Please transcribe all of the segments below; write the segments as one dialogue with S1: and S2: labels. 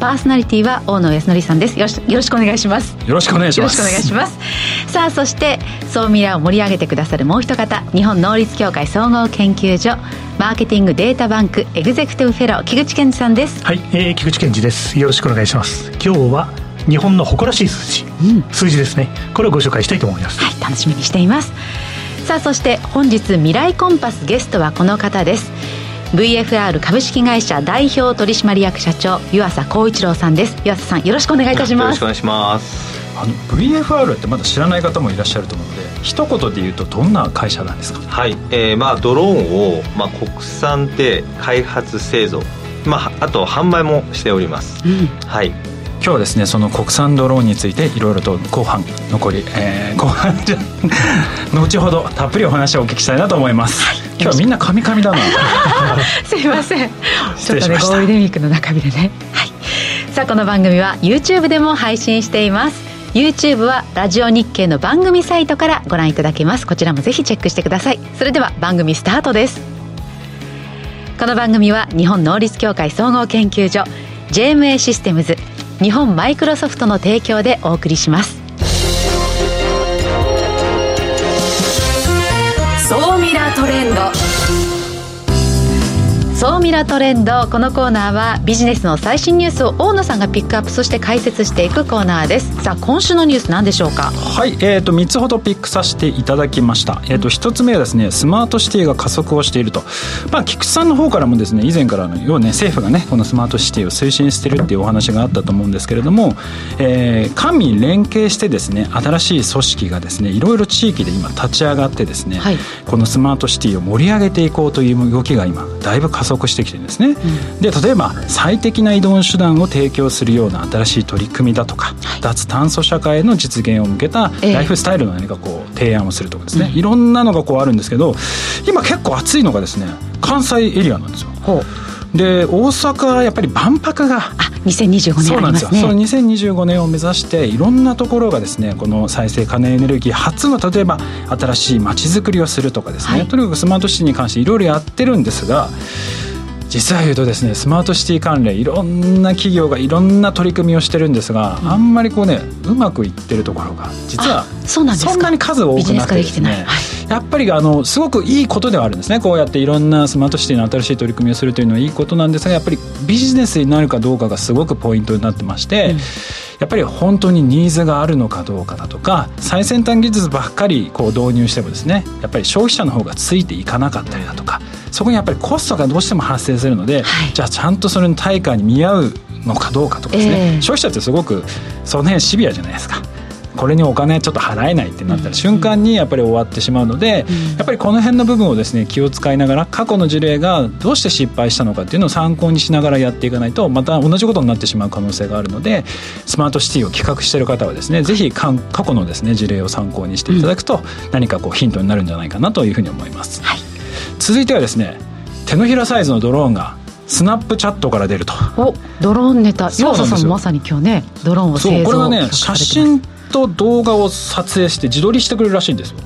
S1: パーソナリティは大野康則さんです。よろしくお願いします
S2: よろしくお願いします。
S1: よろしくお願いします。さあそして総ミラを盛り上げてくださるもう一方日本能率協会総合研究所マーケティングデータバンクエグゼクティブフェロー木口健二さんです。
S3: はい、えー、木口健二です。よろしくお願いします。今日は日本の誇らしい数字、うん、数字ですね。これをご紹介したいと思います。
S1: はい楽しみにしています。さあそして本日未来コンパスゲストはこの方です VFR 株式会社代表取締役社長湯浅光一郎さんです。湯浅さんよろしくお願いいたします。よ
S4: ろしくお願いします。
S2: あの VFR ってまだ知らない方もいらっしゃると思うので一言で言うとどんな会社なんですか？
S4: はい、えー、まあドローンを、まあ、国産で開発製造。まあ、あと販売もしております、うん、はい
S2: 今日はですねその国産ドローンについていろいろと後半残り、えー、後半じゃ 後ほどたっぷりお話をお聞きしたいなと思います、はい、今日はみんなカミカミだな。
S1: すいません。ちょっとねゴールデンウィークの中日でね。はい。さあこの番組は YouTube でも配信しています。YouTube はラジオ日経の番組サイトからご覧いただけます。こちらもぜひチェックしてください。それでは番組スタートです。この番組は日本能率協会総合研究所 JMA システムズ日本マイクロソフトの提供でお送りします。総ミラートレンド。総ミラトレンド。このコーナーはビジネスの最新ニュースを大野さんがピックアップそして解説していくコーナーです。さあ今週のニュース何でしょうか？
S2: はいえーと、3つほどピックさせていただきました、えーと、1つ目はですねスマートシティが加速をしていると。まあ菊池さんの方からもですね以前からのようね政府がねこのスマートシティを推進してるっていうお話があったと思うんですけれども、えー、官民連携してですね新しい組織がですねいろいろ地域で今立ち上がってですね、はい、このスマートシティを盛り上げていこうという動きが今だいぶ加速速してきてるんですね、うん、で例えば最適な移動手段を提供するような新しい取り組みだとか、はい、脱炭素社会の実現を向けたライフスタイルの何かこう提案をするとかですね、いろんなのがこうあるんですけど今結構熱いのがですね関西エリアなんですよ。で大阪はやっぱり万博があ
S1: 2025年ありますね。
S2: その2025年を目指していろんなところがですねこの再生可能エネルギー初の例えば新しい街づくりをするとかですね、はい、とにかくスマートシティに関していろいろやってるんですが実は言うとですねスマートシティ関連いろんな企業がいろんな取り組みをしてるんですが、うん、あんまりこうねうまくいってるところが実はそんなに数多くなくてですね、やっぱりあのすごくいいことではあるんですね。こうやっていろんなスマートシティの新しい取り組みをするというのはいいことなんですがやっぱりビジネスになるかどうかがすごくポイントになってまして、うんやっぱり本当にニーズがあるのかどうかだとか最先端技術ばっかりこう導入してもですねやっぱり消費者の方がついていかなかったりだとかそこにやっぱりコストがどうしても発生するので、はい、じゃあちゃんとそれの対価に見合うのかどうかとかですね、えー、消費者ってすごくその辺シビアじゃないですか。これにお金ちょっと払えないってなった瞬間にやっぱり終わってしまうので、やっぱりこの辺の部分をですね気を使いながら過去の事例がどうして失敗したのかっていうのを参考にしながらやっていかないとまた同じことになってしまう可能性があるのでスマートシティを企画している方はですねぜひ過去のですね事例を参考にしていただくと何かこうヒントになるんじゃないかなというふうに思います。はい、続いてはですね手のひらサイズのドローンがスナップチャットから出ると。
S1: おドローンネタ。岩佐さんもまさに今日ねドローンを製造
S2: これはね写真と動画を撮影して自撮りしてくれるらしいんですよ。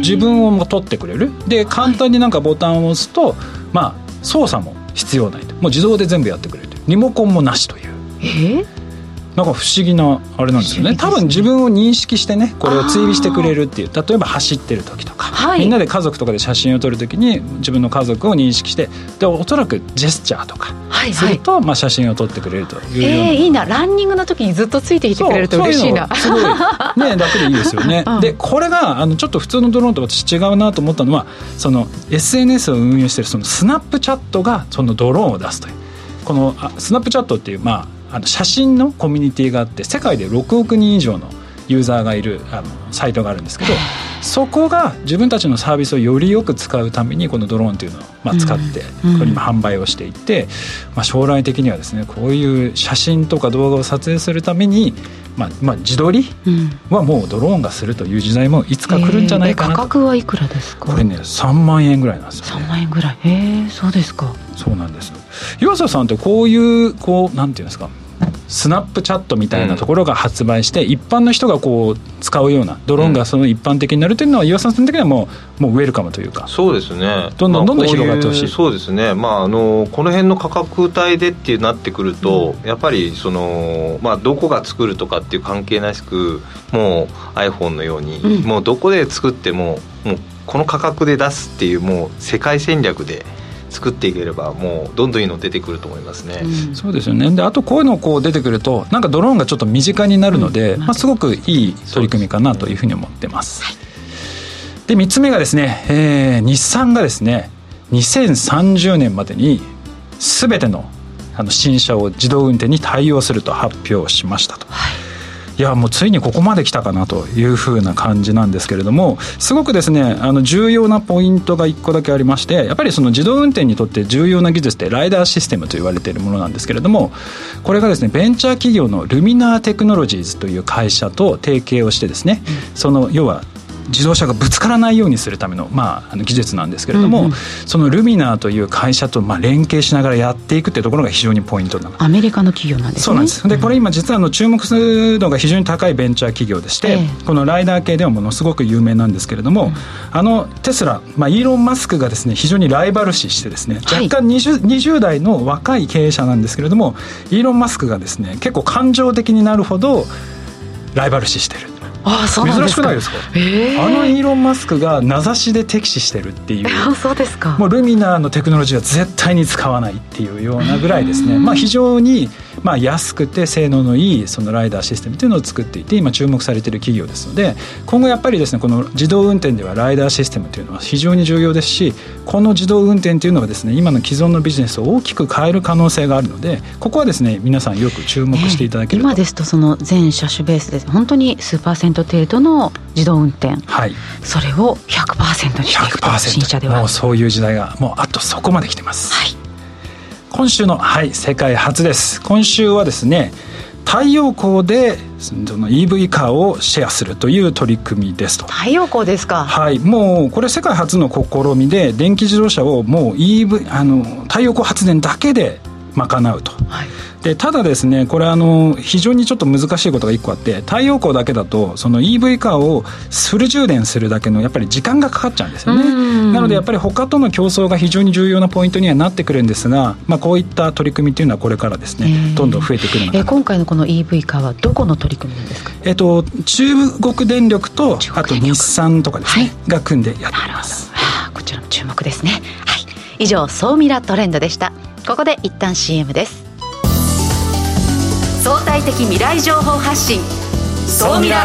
S2: 自分を撮ってくれる。で簡単になんかボタンを押すと、まあ操作も必要ないと。もう自動で全部やってくれるリモコンもなしという。
S1: え。
S2: なんか不思議なあれなんですよね、ね、多分自分を認識してねこれを追尾してくれるっていう。例えば走ってる時とか、はい、みんなで家族とかで写真を撮る時に自分の家族を認識してでおそらくジェスチャーとかすると、はい。はい、まあ、写真を撮ってくれるというような、え
S1: ー、いいな。ランニングの時にずっとついてきてくれると嬉しいな。
S2: すごいね 楽でいいですよね、うん、でこれがあのちょっと普通のドローンと私違うなと思ったのはその SNS を運営してるそのスナップチャットがそのドローンを出すという。このスナップチャットっていうまああの写真のコミュニティがあって世界で6億人以上のユーザーがいるあのサイトがあるんですけどそこが自分たちのサービスをよりよく使うためにこのドローンというのをまあ使ってこれ今販売をしていて、まあ、将来的にはですねこういう写真とか動画を撮影するためにまあ、まあ自撮りはもうドローンがするという時代もいつか来るんじゃないかな
S1: 価格はいくらですか？
S2: これね3万円ぐらいなんですよ、
S1: ね、3万円ぐらい。へえそうですか。
S2: そうなんです湯浅さんってこういうこうなんていうんですかスナップチャットみたいなところが発売して、一般の人がこう使うようなドローンがその一般的になるというのは、岩沢さん的にはもうもうウェルカムというか
S4: そうですね。
S2: どんどんどんどん広がってほしい,、
S4: そうですね。まああのこの辺の価格帯でっていうなってくると、やっぱりそのまあどこが作るとかっていう関係なくもう iPhone のように、もうどこで作ってももうこの価格で出すっていうもう世界戦略で作っていければもうどんどんいいの出てくると思いますね、
S2: うん、そうですよね。であとこういうのこう出てくるとなんかドローンがちょっと身近になるので、うん、まあ、すごくいい取り組みかなというふうに思ってます、で3つ目がですね、えー、日産がですね2030年までに全てのあの新車を自動運転に対応すると発表しましたと。はいいやもうついにここまで来たかなというふうな感じなんですけれどもすごくですねあの重要なポイントが1個だけありましてやっぱりその自動運転にとって重要な技術ってライダーシステムと言われているものなんですけれどもこれがですねベンチャー企業のルミナーテクノロジーズという会社と提携をしてですね、その要は自動車がぶつからないようにするための,、まあ、あの技術なんですけれども、うんうん、そのルミナーという会社とまあ連携しながらやっていくっていうところが非常にポイントな
S1: アメリカの企業なんですね。
S2: そうなんです。でこれ今実はの注目度が非常に高いベンチャー企業でして、えー、このライダー系ではものすごく有名なんですけれども、うん、あのテスラ、まあ、イーロン・マスクがですね非常にライバル視してですね若干 20,、はい、20代の若い経営者なんですけれどもイーロン・マスクがですね結構感情的になるほどライバル視してる
S1: あそうなん
S2: 珍しくないですか、えー、あのイーロン・マスクが名指しで敵視してるっていう。
S1: そうですか。
S2: もうルミナーのテクノロジーは絶対に使わないっていうようなぐらいですね、まあ、非常にまあ安くて性能のいいそのライダーシステムというのを作っていて今注目されている企業ですので今後やっぱりですねこの自動運転ではライダーシステムというのは非常に重要ですしこの自動運転というのはですね今の既存のビジネスを大きく変える可能性があるのでここはですね皆さんよく注目していただける
S1: と、今ですとその全車種ベースで本当に数パーセント程度の自動運転、
S2: はい、
S1: それを100%にしていくと。新車では。
S2: もうそういう時代がもうあとそこまで来てます。はい今週の、はい、世界初です。今週はですね太陽光でその EV カーをシェアするという取り組みですと。
S1: 太陽光ですか。
S2: はいもうこれ世界初の試みで電気自動車をもう EV あの太陽光発電だけで賄うと、はい、でただですねこれあの非常にちょっと難しいことが1個あって太陽光だけだとその EV カーをフル充電するだけのやっぱり時間がかかっちゃうんですよねなのでやっぱり他との競争が非常に重要なポイントにはなってくるんですが、まあ、こういった取り組みというのはこれからですねどんどん増えてくるのかな、えー、
S1: 今回のこの EV カーはどこの取り組みなんですか、
S2: えーと、中国電力とあと日産とかですね、はい、が組んでやっています。
S1: こちらも注目ですね。はい。以上総ミラトレンドでした。ここで一旦 CM です。相対的未来情報発信。総ミラ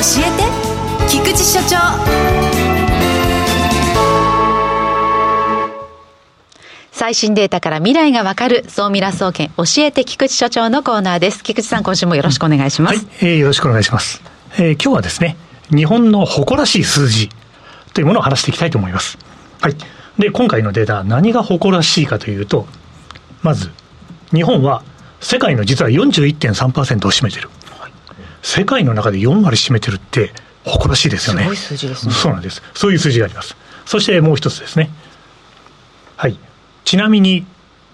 S1: 教えて菊池所長」最新データから未来がわかる総ミラ総研教えて菊池所長のコーナーです。菊池さん、今週もよろしくお願いします。はい、
S3: えー、よろしくお願いします。えー、今日はですね、日本の誇らしい数字というものを話していきたいと思います。はい。で、今回のデータ、何が誇らしいかというと、まず、日本は世界の実は41.3%を占めてる。世界の中で4割占めてるって誇らしいですよね。
S1: すごい数字ですね。
S3: そうなんです。そういう数字があります。そしてもう一つですね。はい。ちなみに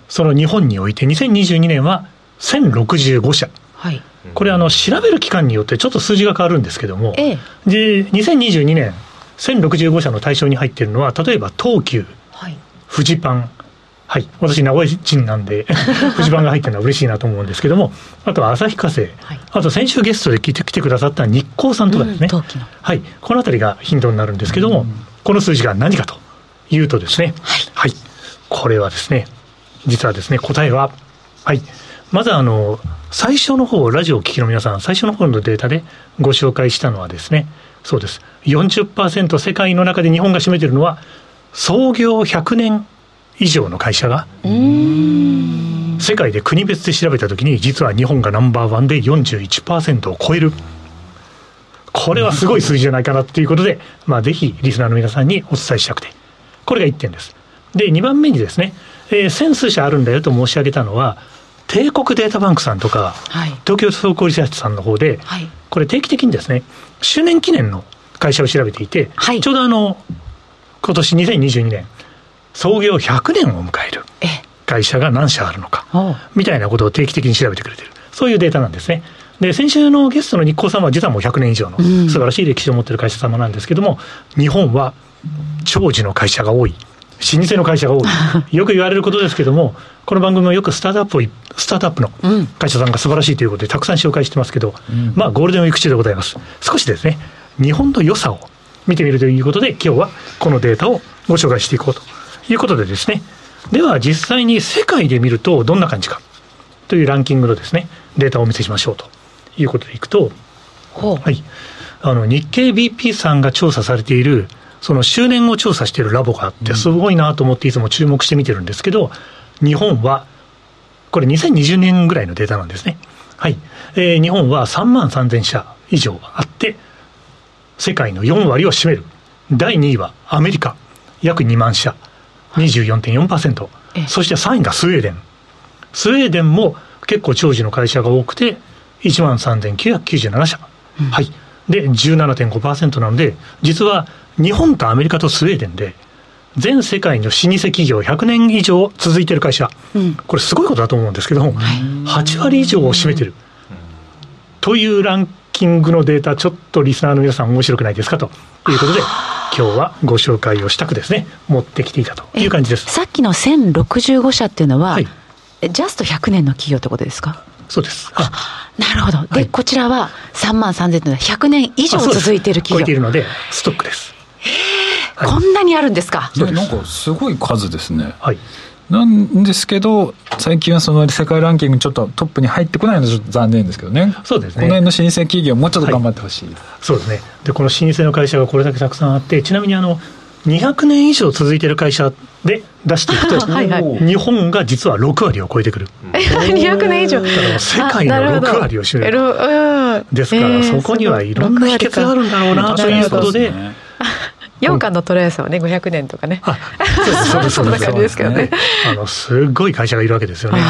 S3: その日本において2022年は1065社、はい、これあの調べる期間によってちょっと数字が変わるんですけども、ええ、で2022年1065社の対象に入っているのは例えば東急、はい、フジパン、はい、私、名古屋人なんで、フジパンが入ってるのは嬉しいなと思うんですけども、あとは旭化成、はい、あと先週ゲストで来て来てくださった日光さんとかですね、うん、はい、この辺りがヒントになるんですけども、うん、この数字が何かというとですね、はい、はい、これはですね、実はですね、答えは、はい、まずあの、最初の方、ラジオを聴きの皆さん、最初の方のデータでご紹介したのはですね、そうです。40%世界の中で日本が占めているのは、創業100年以上の会社が、世界で国別で調べたときに、実は日本がナンバーワンで41%を超える。これはすごい数字じゃないかなっていうことで、まあ、ぜひリスナーの皆さんにお伝えしたくて。これが1点です。で、2番目にですね、えー、1000数社あるんだよと申し上げたのは、帝国データバンクさんとか、はい、東京総合リサーチさんの方で、はい、これ定期的にですね、周年記念の会社を調べていて、はい、ちょうどあの、今年2022年、創業100年を迎える会社が何社あるのか、みたいなことを定期的に調べてくれてる。そういうデータなんですね。で、先週のゲストの日光さんは実はもう100年以上の素晴らしい歴史を持っている会社様なんですけども、日本は長寿の会社が多い。老舗の会社が多い。よく言われることですけども、この番組もよくスタートアップを、スタートアップの会社さんが素晴らしいということでたくさん紹介してますけど、うん、まあゴールデンウィーク中でございます。少しですね、日本の良さを見てみるということで、今日はこのデータをご紹介していこうということでですね、では実際に世界で見るとどんな感じか。というランキングのですね、データをお見せしましょうと。いうことでいくと、はい、あの日経 BP さんが調査されているその周年を調査しているラボがあって、すごいなと思っていつも注目して見てるんですけど、日本は、これ2020年ぐらいのデータなんですね。はい。えー、日本は3万3000社以上あって、世界の4割を占める。第2位はアメリカ、約2万社、24.4%。そして3位がスウェーデン。スウェーデンも結構長寿の会社が多くて、1万3997社。うん、はい。で、17.5%なので、実は日本とアメリカとスウェーデンで、全世界の老舗企業100年以上続いてる会社、うん、これすごいことだと思うんですけども、はい、8割以上を占めてる、というランキングのデータ、ちょっとリスナーの皆さん面白くないですかということで、今日はご紹介をしたくですね、持ってきていたという感じです。
S1: さっきの1065社っていうのは、はい、ジャスト100年の企業ってことですか？
S3: そうです。
S1: あ、なるほど。で、はい、こちらは3万3000というのは100年以上続いている企業。超え
S3: ているので、ストックです。
S1: はい、こんなにあるんですか？
S2: なんかすごい数ですね。はい。なんですけど、最近はその世界ランキングちょっとトップに入ってこないのはちょっと残念ですけどね。
S3: そうですね。
S2: この辺の老舗企業もうちょっと頑張ってほしい、はい、
S3: そうですね。で、この老舗の会社がこれだけたくさんあって、ちなみにあの、200年以上続いている会社で出していくと、はいはい、日本が実は6割を超えてくる。
S1: 200年以上。
S3: だから世界の6割を占める。ですから、そこにはいろんな秘訣があるんだろうなということで、
S1: 羊羹のトライアスはね500年とかね。あそうです そんな感じですけどね。
S3: あのすっごい会社がいるわけですよね。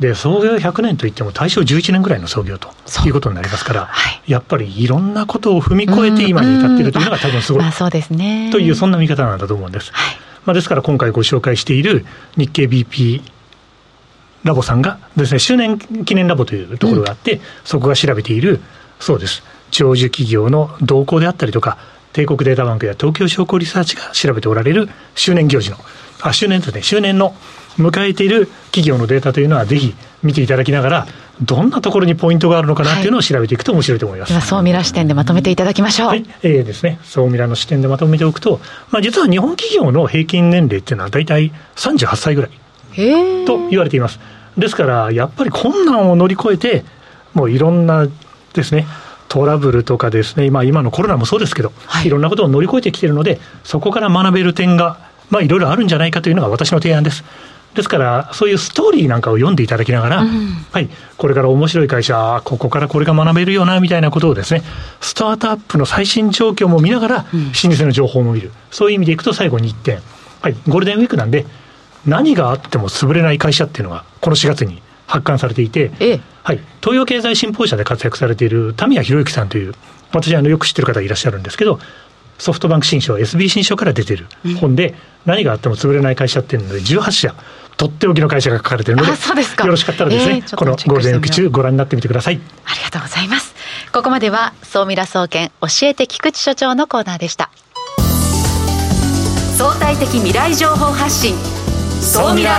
S3: で創業100年といっても大正11年ぐらいの創業ということになりますから、はい、やっぱりいろんなことを踏み越えて今に至っているというのが多分すごい、まあ、
S1: そうですね。
S3: というそんな見方なんだと思うんです、はい、まあ、ですから今回ご紹介している日経 BP ラボさんがですね周年記念ラボというところがあって、うん、そこが調べているそうです。長寿企業の動向であったりとか帝国データバンクや東京商工リサーチが調べておられる周年行事の、あ、周年とね、周年の迎えている企業のデータというのは、ぜひ見ていただきながら、どんなところにポイントがあるのかなっていうのを調べていくと面白いと思います。
S1: はい、総ミラ視点でまとめていただきましょう。はい、
S3: えー、ですね、総ミラの視点でまとめておくと、まあ、実は日本企業の平均年齢っていうのは大体38歳ぐらいと言われています。ですから、やっぱり困難を乗り越えて、もういろんなですね、トラブルとかですね、まあ、今のコロナもそうですけど、はい、いろんなことを乗り越えてきているので、そこから学べる点が、まあ、いろいろあるんじゃないかというのが私の提案です。ですから、そういうストーリーなんかを読んでいただきながら、うん、はい、これから面白い会社、ここからこれが学べるよな、みたいなことをですね、スタートアップの最新状況も見ながら、老舗の情報も見る。そういう意味でいくと最後に1点。はい、ゴールデンウィークなんで、何があっても潰れない会社っていうのが、この4月に発刊されていて、ええ、はい、東洋経済新報社で活躍されている田宮宏之さんという、私あのよく知ってる方いらっしゃるんですけど、ソフトバンク新書、SB 新書から出てる本で、何があっても潰れない会社っていうので、18社、とっておきの会社が書かれているので、そうですかよろしかったらですね、えー、このゴールデンウィーク中、ご覧になってみてください。
S1: ありがとうございます。ここまでは、総ミラ総研、教えて菊池所長のコーナーでした。相対的未来情報発信総ミラ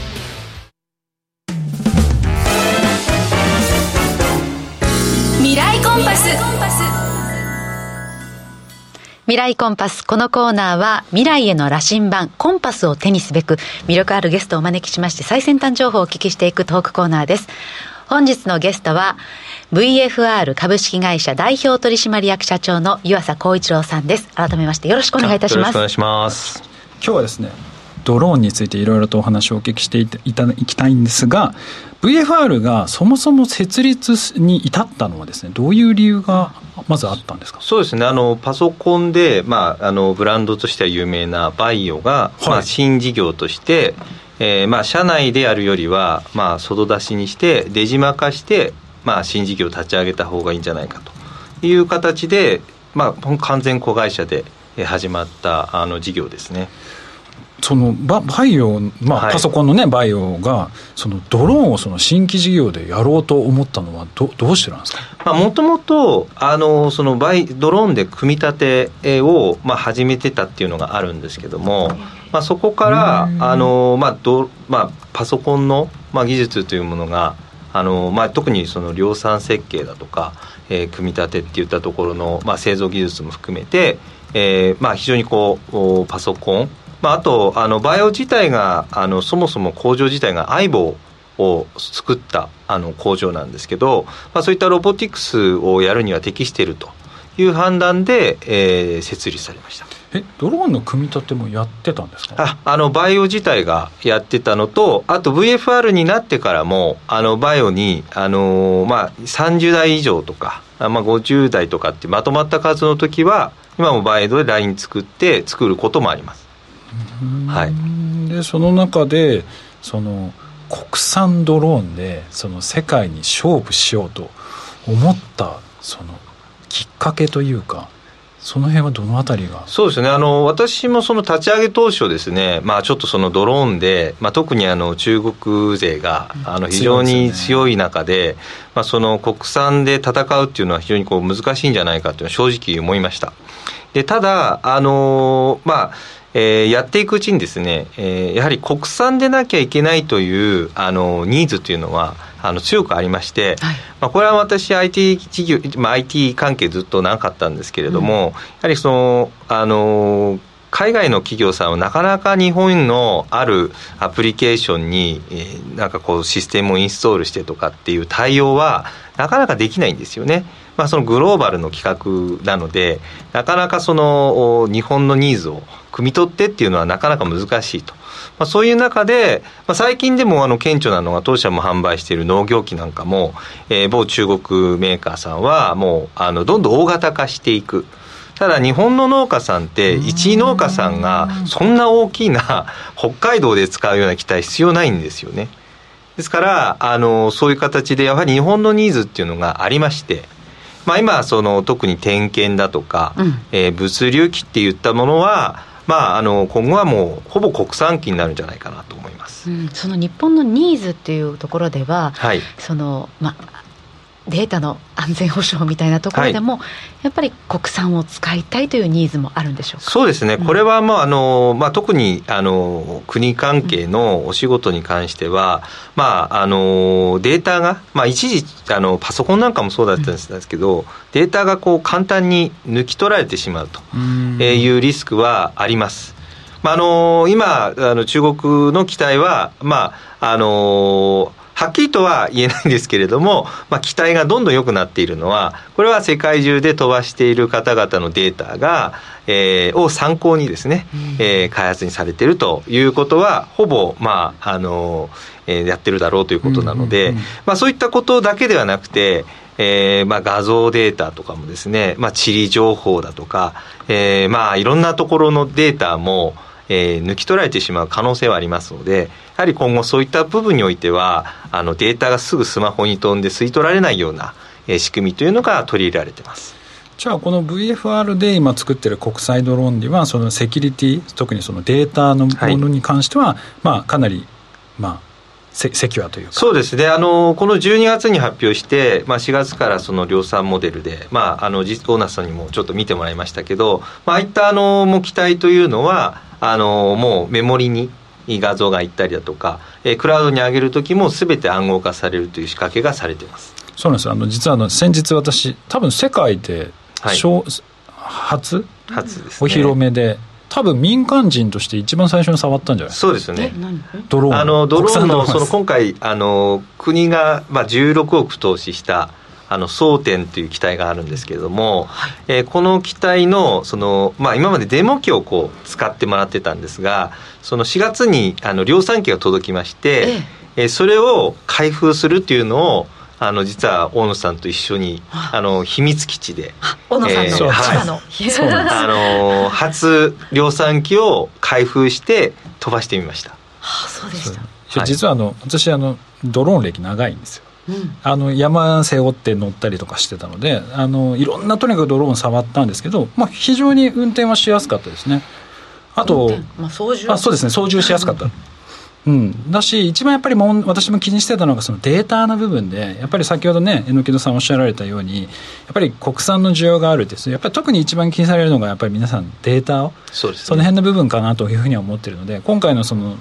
S1: 未来コンパス。このコーナーは未来への羅針盤、コンパスを手にすべく魅力あるゲストをお招きしまして最先端情報をお聞きしていくトークコーナーです。本日のゲストは VFR 株式会社代表取締役社長の湯浅光一郎さんです。改めましてよろしくお願いいたします。よろしくお願いします。
S2: 今日はですね、ドローンについていろいろとお話をお聞きしていただきたいんですが VFR がそもそも設立に至ったのはですねどういう理由がまずあったんですか？
S4: そうですね。あのパソコンで、まあ、あのブランドとしては有名なバイオが、はい、まあ、新事業として、えーまあ、社内でやるよりは、まあ、外出しにして出島化して、まあ、新事業を立ち上げた方がいいんじゃないかと。いう形で、まあ、完全子会社で始まったあの事業ですね。
S2: そのババイオ、まあ、パソコンのね、バイオが、そのドローンをその新規事業でやろうと思ったのはど、どうしてなんですか？
S4: もともと、あのそのバイドローンで組み立てを、まあ、始めてたっていうのがあるんですけども、まあ、そこから、あのまあどまあ、パソコンの、まあ、技術というものが、あのまあ、特にその量産設計だとか、えー、組み立てっていったところの、まあ、製造技術も含めて、えーまあ、非常にこうパソコンまあ、あとあのバイオ自体があのそもそも工場自体が相棒を作ったあの工場なんですけど、まあ、そういったロボティクスをやるには適しているという判断で、えー、設立されました。
S2: えドローンの組み立てもやってたんですか？
S4: ああのバイオ自体がやってたのとあと VFR になってからもあのバイオに、あのー、まあ、30代以上とか、まあ、50代とかってまとまった数の時は今もバイオでライン作って作ることもあります
S2: はい、でその中でその国産ドローンでその世界に勝負しようと思ったそのきっかけというかその辺はどのあたりが？
S4: そうですね。あの私もその立ち上げ当初ですね、まあ、ちょっとそのドローンで、まあ、特にあの中国勢があの非常に強い中で、まあ、その国産で戦うっていうのは非常にこう難しいんじゃないかというのは正直思いました。でただあのまあえー、やっていくうちにですね、えー、やはり国産でなきゃいけないというあのニーズというのはあの強くありまして、はい、まあ、これは私 IT 事業、まあ、IT 関係ずっとなかったんですけれども、うん、やはりそのあの海外の企業さんはなかなか日本のあるアプリケーションに、えー、なんかこうシステムをインストールしてとかっていう対応はなかなかできないんですよね。まあ、そのグローバルの企画なのでなかなかその日本のニーズを汲み取ってっていうのはなかなか難しいと。まあ、そういう中で、まあ、最近でもあの顕著なのが当社も販売している農業機なんかも、えー、某中国メーカーさんはもうあのどんどん大型化していく。ただ日本の農家さんって一農家さんがそんな大きな北海道で使うような機体必要ないんですよね。ですからあのそういう形でやはり日本のニーズっていうのがありまして。まあ、今その特に点検だとか、うん、えー、物流機っていったものはまあ、あの今後はもうほぼ国産機になるんじゃないかなと思います、
S1: うん、その日本のニーズっていうところでは、はい、そのまあ、データの安全保障みたいなところでも、はい、やっぱり国産を使いたいというニーズもあるんでしょう
S4: そうですね、これは、まああのまあ、特にあの国関係のお仕事に関しては、うん、まあ、あのデータが、まあ、一時あのパソコンなんかもそうだったんですけど、うん、データがこう簡単に抜き取られてしまうというリスクはあります。まあ、あの今あの中国の機体は、まああのはっきりとは言えないんですけれども、まあ、機体がどんどん良くなっているのは、これは世界中で飛ばしている方々のデータが、えー、を参考にですね、えー、開発にされているということは、ほぼ、まあ、あの、えー、やってるだろうということなので、まあ、そういったことだけではなくて、えーまあ、画像データとかもですね、まあ、地理情報だとか、えーまあ、いろんなところのデータも、えー、抜き取られてしまう可能性はありますのでやはり今後そういった部分においてはあのデータがすぐスマホに飛んで吸い取られないような、えー、仕組みというのが取り入れられています。
S2: じゃあこの VFR で今作ってる国際ドローンではそのセキュリティ特にそのデータのものに関しては、はい、まあかなりまあセセキュアというか。
S4: そうです。ねあのこの12月に発表して、まあ、4月からその量産モデルで、まあ、あの実オーナーさんにもちょっと見てもらいましたけど、まああいったあのも機体というのはあのもうメモリに画像がいったりだとか、えー、クラウドに上げる時もすべて暗号化されるという仕掛けがされています。
S2: そうなんですあの実はあの先日私多分世界ではい、初？
S4: 初です、ね、
S2: お披露目で多分民間人として一番最初に触ったんじゃない
S4: そうですね。
S2: ドローン。
S4: あのドローンのその今回あの国が、まあ、16億投資したあの争点という機体があるんですけれども、はい、えー、この機体のその、まあ、今までデモ機をこう使ってもらってたんですがその4月にあの量産機が届きまして、えええー、それを開封するっていうのをあの実は大野さんと一緒にあの秘密基地で
S1: 大野さんの千葉
S4: の、あの初量産機を開封して飛ばしてみました。
S1: はあ、そうでした。
S2: 実はあの私あのドローン歴長いんですよ。うん、あの山背負って乗ったりとかしてたのであのいろんなとにかくドローン触ったんですけど、まあ、非常に運転はしやすかったですね。あと、
S1: まあ、操縦。
S2: あそうですね操縦しやすかった、うん、だし、一番やっぱりもん私も気にしてたのが、そのデータの部分で、やっぱり先ほどね、榎戸さんおっしゃられたように、やっぱり国産の需要があるです、やっぱり特に一番気にされるのが、やっぱり皆さん、データを、
S4: そうです、ね、
S2: その辺の部分かなというふうには思ってるので、今回のその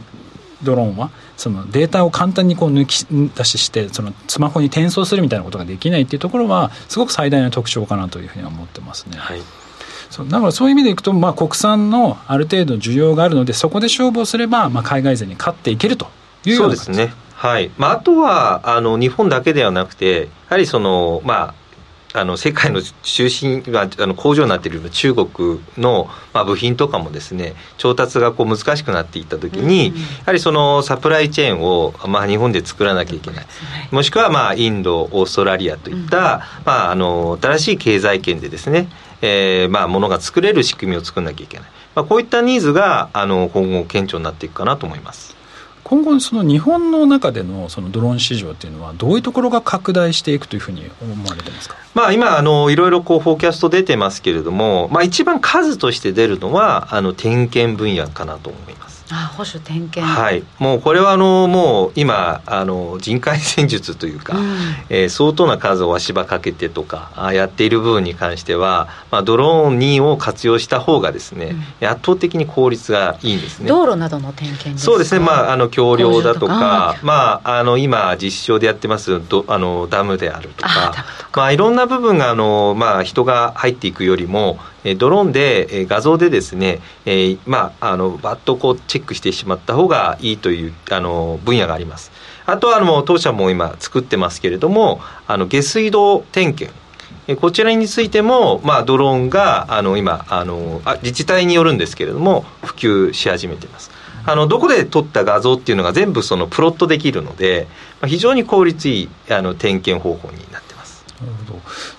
S2: ドローンは、そのデータを簡単にこう抜き出しして、そのスマホに転送するみたいなことができないっていうところは、すごく最大の特徴かなというふうには思ってますね。
S4: はい
S2: そうだからそういう意味でいくと、まあ、国産のある程度需要があるのでそこで勝負をすれば、まあ、海外勢に勝っていけると
S4: そうですね。はい。まあ、あとは、あの、日本だけではなくて、やはりその、まあ、あの世界の中心があの工場になっている中国の、まあ、部品とかもですね調達がこう難しくなっていった時に、うん、やはりそのサプライチェーンを、まあ、日本で作らなきゃいけない、もしくは、まあ、インドオーストラリアといった、うん、まあ、あの新しい経済圏でですね、えーまあ、ものが作れる仕組みを作らなきゃいけない、まあ、こういったニーズがあの今後顕著になっていくかなと思います。
S2: 今後その日本の中でのそのドローン市場というのはどういうところが拡大していくというふうに思われてますか、
S4: まあ、今あのいろいろこうフォーキャスト出てますけれども、まあ、一番数として出るのはあの点検分野かなと思います。
S1: あ保守点検。
S4: はい。もうこれはあのもう今あの人海戦術というか、うん、えー、相当な数を足場かけてとかあやっている部分に関しては、まあ、ドローン2を活用した方がですね、うん、圧倒的に効率がいいんですね。
S1: 道路などの点検
S4: そうですね。まああの橋梁だとかまああの今実証でやってますどあのダムであるとか。まあいろんな部分があのまあ人が入っていくよりもドローンで画像でですね、えー、まああのバッとこうチェックしてしまった方がいいというあの分野があります。あとはあの当社も今作ってますけれどもあの下水道点検こちらについても、まあ、ドローンがあの今あのあ自治体によるんですけれども普及し始めていますあのどこで撮った画像っていうのが全部そのプロットできるので、まあ、非常に効率いいあの点検方法に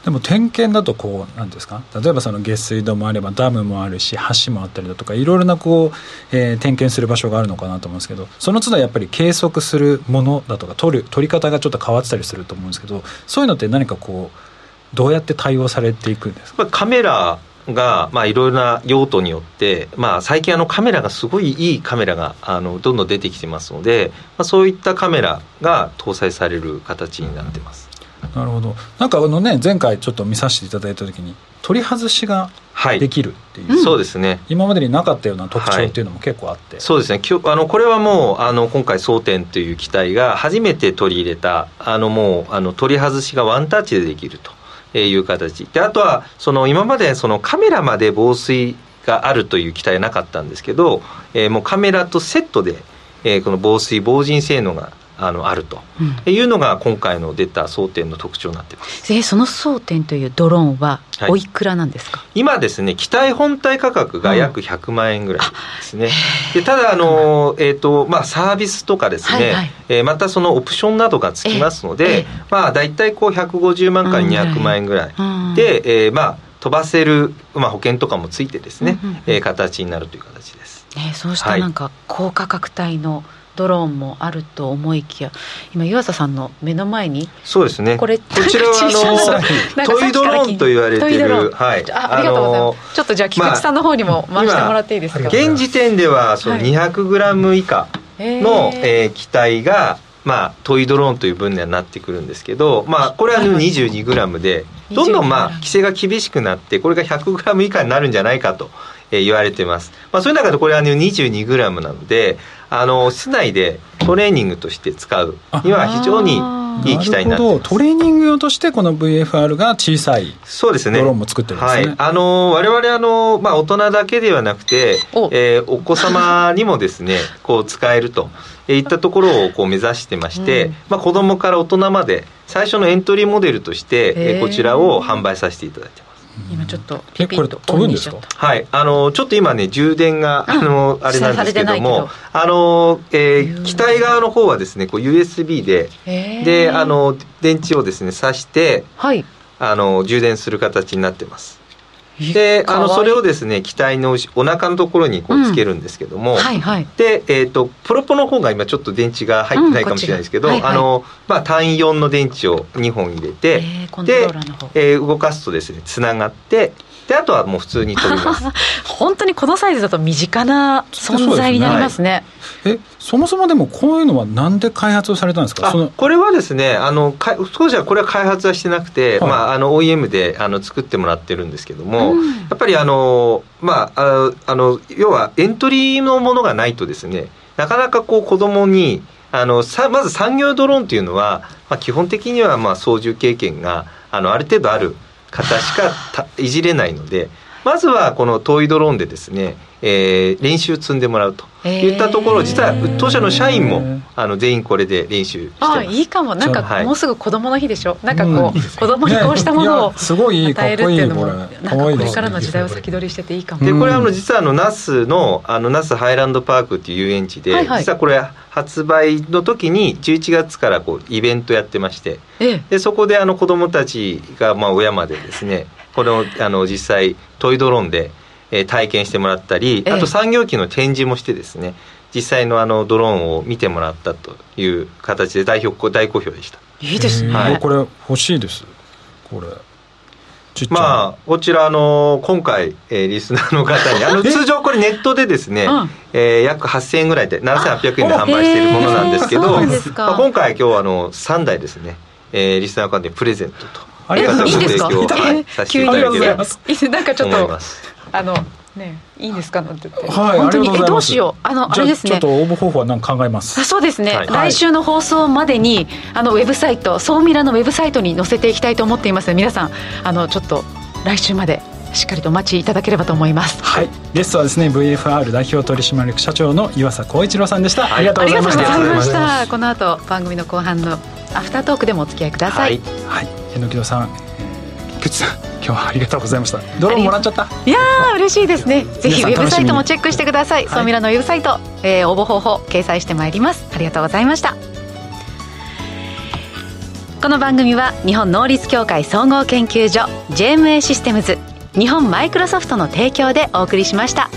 S2: でも点検だとこうなんですか？例えばその下水道もあればダムもあるし橋もあったりだとかいろいろなこう、えー、点検する場所があるのかなと思うんですけどその都度やっぱり計測するものだとか取る取り方がちょっと変わってたりすると思うんですけどそういうのって何かこうどうやって対応されていくんですか？
S4: カメラが、まあ、いろいろな用途によって、まあ、最近あのカメラがすごいいいカメラがあのどんどん出てきてますので、まあ、そういったカメラが搭載される形になってます。
S2: なるほど。なんかあのね前回ちょっと見させていただいた時に取り外しができるっていう、はい
S4: うん、そうですね。
S2: 今までになかったような特徴っていうのも結構あって、
S4: はい、そうですね。きあのこれはもうあの今回争点という機体が初めて取り入れたあのもうあの取り外しがワンタッチでできるという形。であとはその今までそのカメラまで防水があるという機体はなかったんですけど、えー、もうカメラとセットで、えー、この防水防塵性能があのあると。いうのが今回の出た争点の特徴になってます、
S1: うん、その争点というドローンはおいくらなんですか、はい、
S4: 今ですね機体本体価格が約100万円ぐらいですね、うん、でただあの、えーとまあ、サービスとかですね、はいはい、えー、またそのオプションなどがつきますので、まあ、大体こう150万から200万円ぐらい。で、えー、まあ飛ばせる、まあ、保険とかもついてですね、うんうんうん、えー、形になるという形です。
S1: ね、そうしたなんか高価格帯の、はいドローンもあると思いきや今湯浅さんの目の前に
S4: そうですね。これこちらはあの トイドローンと言われている
S1: はい。あありがとうございます。ちょっとじゃあ菊池さんの方にも回してもらっていいですか、まあ、
S4: 現時点ではその200グラム以下の、はい、えー、機体がまあ、トイドローンという分野になってくるんですけど、まあ、これは22グラムで、どんどんまあ、規制が厳しくなって、これが100グラム以下になるんじゃないかと言われてます。まあ、そういう中でこれは、ね、22グラムなので、あの室内でトレーニングとして使うには非常にいい機体になって
S2: トレーニング用としてこの VFR が小さい
S4: そうですね。
S2: ドローンも作ってるんですね、はい、
S4: あの我々あの、まあ、大人だけではなくてお,、えー、お子様にもですねこう使えるといったところをこう目指してまして、うん、まあ、子供から大人まで最初のエントリーモデルとして、えー、こちらを販売させていただいてます。
S1: 今ちょっとピピッとオンにしちゃった。
S4: はい。あのちょっと今ね充電が、あのあれなんですけどもあの、えー、機体側の方はですねこう USB で。であの電池をですね挿して、はい、あの充電する形になってますであのそれをですね機体のお腹のところにこうつけるんですけども、うんはいはい、で、えーと、プロポの方が今ちょっと電池が入ってないかもしれないですけど、うんはいはい、あのまあ、単4の電池を2本入れて、えー、で、えー、動かすとですねつながってであとはもう普通に飛びます。
S1: 本当にこのサイズだと身近な存在になりますね、
S2: えそもそもでもこういうのはなんで開発をされたんですか？
S4: これはですねあの当時はこれは開発はしてなくて、はい、まあ、あの OEM であの作ってもらってるんですけども、うん、やっぱりあのまああの要はエントリーのものがないとですねなかなかこう子供にあのさまず産業ドローンというのは、まあ、基本的にはまあ操縦経験があのある程度ある方しかいじれないのでまずはこの遠いドローンでですね、えー、練習積んでもらうと。いったところ、実は当社の社員もあの全員これで練習してます。あ
S1: いいかも。なんかもうすぐ子供の日でしょ。なんかこう、うん、子供にこうしたものを
S2: すごい与えるっていうのも
S1: なんかこれからの時代を先取りしてていいかも。
S4: でこれあの実はあの那須のあの那須ハイランドパークっていう遊園地で、はいはい、実はこれ発売の時に11月からこうイベントやってまして、ええ、でそこであの子供たちがまあ親までですねこれをあの実際トイドローンで、えー、体験してもらったり、あと産業機の展示もしてですね実際のあのドローンを見てもらったという形で大評大好評でした。
S1: いいですね、
S2: はい、これ欲しいです。これ。
S4: まあこちらあの今回、えー、リスナーの方にあの 通常これネットでですね、うん、えー、約8000円ぐらいで7800円で販売しているものなんですけど、まあ、今回今日あの3台ですね、えー、リスナーの方にプレゼントと
S1: ありがとうございます。
S4: はい、させていただ
S1: きたなんかちょっとあのねいいんですか？なんて言って。はい、本当にえどうしようあのあれですね。
S2: ちょっと応募方法は何か考えます？
S1: そうですね。来週の放送までにあのウェブサイトソーミラのウェブサイトに載せていきたいと思っています。皆さんあのちょっと来週までしっかりとお待ちいただければと思います。
S2: はい。ゲストはですね VFR 代表取締役社長の岩佐光一郎さんでした。ありがとうございました。
S1: ありがとうございました。この後番組の後半のアフタートークでもお付き合いください。
S2: はい。榎木戸さん、菊池さん今日はありがとうございました。ドローンもらっちゃった？
S1: いや嬉しいですね。ぜひウェブサイトもチェックしてください、はい、ソミラのウェブサイト、えー、応募方法掲載してまいります。ありがとうございました。この番組は日本能率協会総合研究所 JMA システムズ日本マイクロソフトの提供でお送りしました。